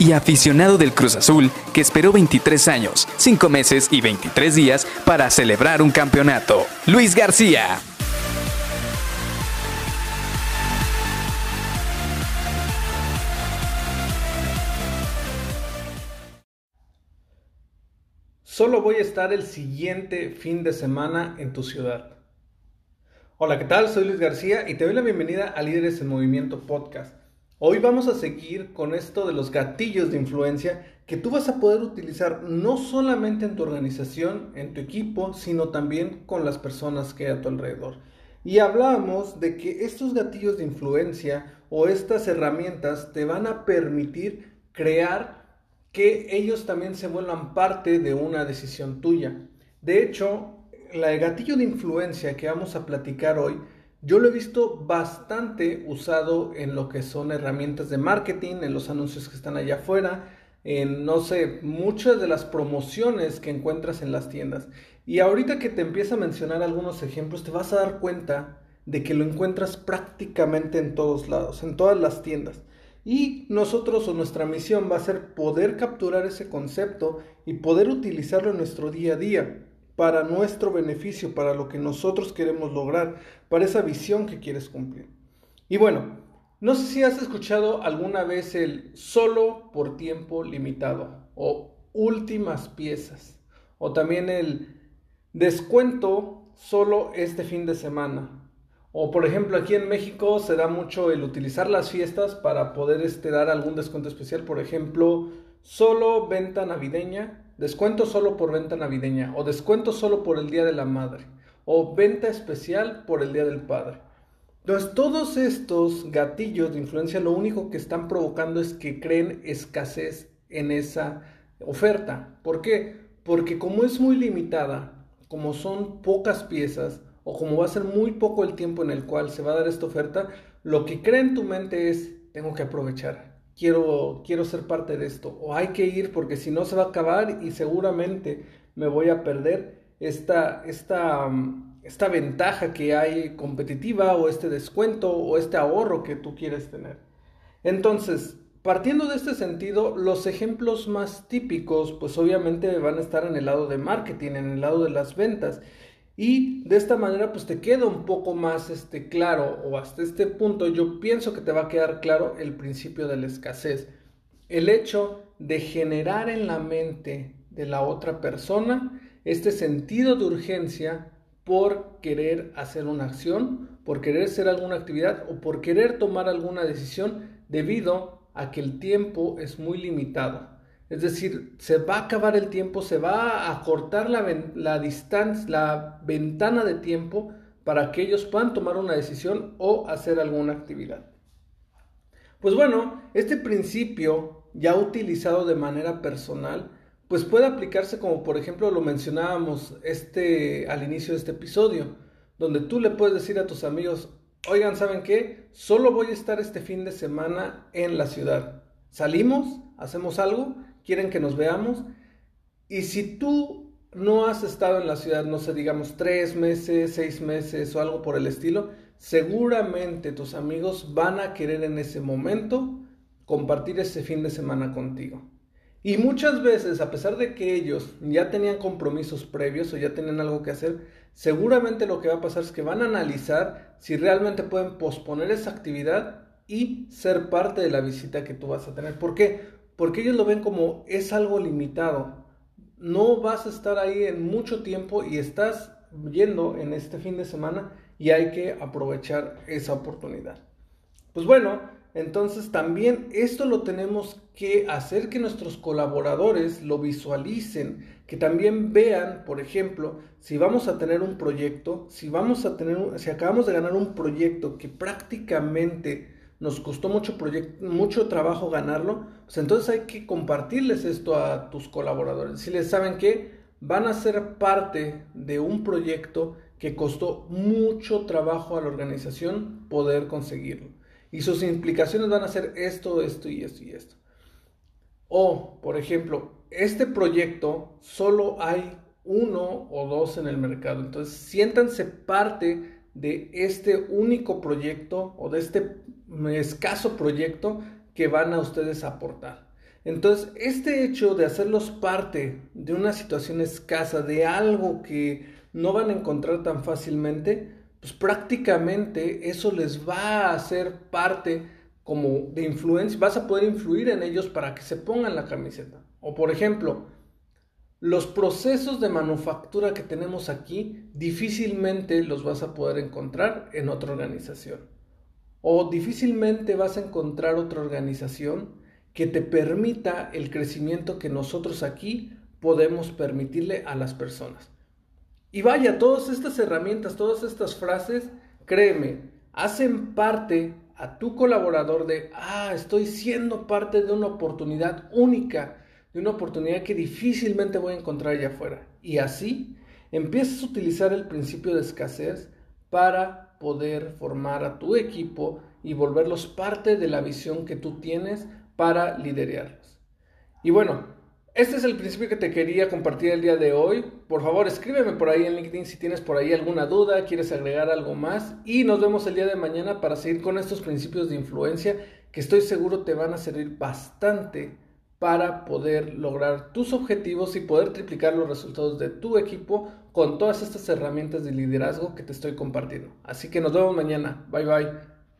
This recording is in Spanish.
y aficionado del Cruz Azul que esperó 23 años, 5 meses y 23 días para celebrar un campeonato. Luis García. Solo voy a estar el siguiente fin de semana en tu ciudad. Hola, ¿qué tal? Soy Luis García y te doy la bienvenida a Líderes en Movimiento Podcast. Hoy vamos a seguir con esto de los gatillos de influencia que tú vas a poder utilizar no solamente en tu organización, en tu equipo, sino también con las personas que hay a tu alrededor. Y hablamos de que estos gatillos de influencia o estas herramientas te van a permitir crear que ellos también se vuelvan parte de una decisión tuya. De hecho, el gatillo de influencia que vamos a platicar hoy yo lo he visto bastante usado en lo que son herramientas de marketing, en los anuncios que están allá afuera, en, no sé, muchas de las promociones que encuentras en las tiendas. Y ahorita que te empieza a mencionar algunos ejemplos, te vas a dar cuenta de que lo encuentras prácticamente en todos lados, en todas las tiendas. Y nosotros o nuestra misión va a ser poder capturar ese concepto y poder utilizarlo en nuestro día a día para nuestro beneficio, para lo que nosotros queremos lograr, para esa visión que quieres cumplir. Y bueno, no sé si has escuchado alguna vez el solo por tiempo limitado o últimas piezas o también el descuento solo este fin de semana. O por ejemplo aquí en México se da mucho el utilizar las fiestas para poder este, dar algún descuento especial. Por ejemplo, solo venta navideña descuento solo por venta navideña o descuento solo por el Día de la Madre o venta especial por el Día del Padre. Entonces, todos estos gatillos de influencia lo único que están provocando es que creen escasez en esa oferta. ¿Por qué? Porque como es muy limitada, como son pocas piezas o como va a ser muy poco el tiempo en el cual se va a dar esta oferta, lo que crea en tu mente es, tengo que aprovechar quiero, quiero ser parte de esto, o hay que ir porque si no se va a acabar y seguramente me voy a perder esta, esta, mm, esta ventaja que hay competitiva o este descuento o este ahorro que tú quieres tener. Entonces, partiendo de este sentido, los ejemplos más típicos, pues obviamente van a estar en el lado de marketing, en el lado de las ventas. Y de esta manera pues te queda un poco más este, claro o hasta este punto yo pienso que te va a quedar claro el principio de la escasez. El hecho de generar en la mente de la otra persona este sentido de urgencia por querer hacer una acción, por querer hacer alguna actividad o por querer tomar alguna decisión debido a que el tiempo es muy limitado. Es decir, se va a acabar el tiempo, se va a cortar la, distancia, la ventana de tiempo para que ellos puedan tomar una decisión o hacer alguna actividad. Pues bueno, este principio ya utilizado de manera personal, pues puede aplicarse como por ejemplo lo mencionábamos este, al inicio de este episodio, donde tú le puedes decir a tus amigos, oigan, ¿saben qué? Solo voy a estar este fin de semana en la ciudad. ¿Salimos? ¿Hacemos algo? Quieren que nos veamos. Y si tú no has estado en la ciudad, no sé, digamos tres meses, seis meses o algo por el estilo, seguramente tus amigos van a querer en ese momento compartir ese fin de semana contigo. Y muchas veces, a pesar de que ellos ya tenían compromisos previos o ya tenían algo que hacer, seguramente lo que va a pasar es que van a analizar si realmente pueden posponer esa actividad y ser parte de la visita que tú vas a tener. ¿Por qué? Porque ellos lo ven como es algo limitado. No vas a estar ahí en mucho tiempo y estás yendo en este fin de semana y hay que aprovechar esa oportunidad. Pues bueno, entonces también esto lo tenemos que hacer que nuestros colaboradores lo visualicen, que también vean, por ejemplo, si vamos a tener un proyecto, si vamos a tener, si acabamos de ganar un proyecto que prácticamente nos costó mucho, mucho trabajo ganarlo, pues entonces hay que compartirles esto a tus colaboradores. Si les saben que van a ser parte de un proyecto que costó mucho trabajo a la organización poder conseguirlo. Y sus implicaciones van a ser esto, esto y esto y esto. O, por ejemplo, este proyecto solo hay uno o dos en el mercado. Entonces, siéntanse parte de este único proyecto o de este escaso proyecto que van a ustedes aportar. Entonces, este hecho de hacerlos parte de una situación escasa, de algo que no van a encontrar tan fácilmente, pues prácticamente eso les va a hacer parte como de influencia, vas a poder influir en ellos para que se pongan la camiseta. O por ejemplo, los procesos de manufactura que tenemos aquí difícilmente los vas a poder encontrar en otra organización. O difícilmente vas a encontrar otra organización que te permita el crecimiento que nosotros aquí podemos permitirle a las personas. Y vaya, todas estas herramientas, todas estas frases, créeme, hacen parte a tu colaborador de, ah, estoy siendo parte de una oportunidad única, de una oportunidad que difícilmente voy a encontrar allá afuera. Y así empiezas a utilizar el principio de escasez para poder formar a tu equipo y volverlos parte de la visión que tú tienes para liderarlos. Y bueno, este es el principio que te quería compartir el día de hoy. Por favor, escríbeme por ahí en LinkedIn si tienes por ahí alguna duda, quieres agregar algo más. Y nos vemos el día de mañana para seguir con estos principios de influencia que estoy seguro te van a servir bastante para poder lograr tus objetivos y poder triplicar los resultados de tu equipo con todas estas herramientas de liderazgo que te estoy compartiendo. Así que nos vemos mañana. Bye bye.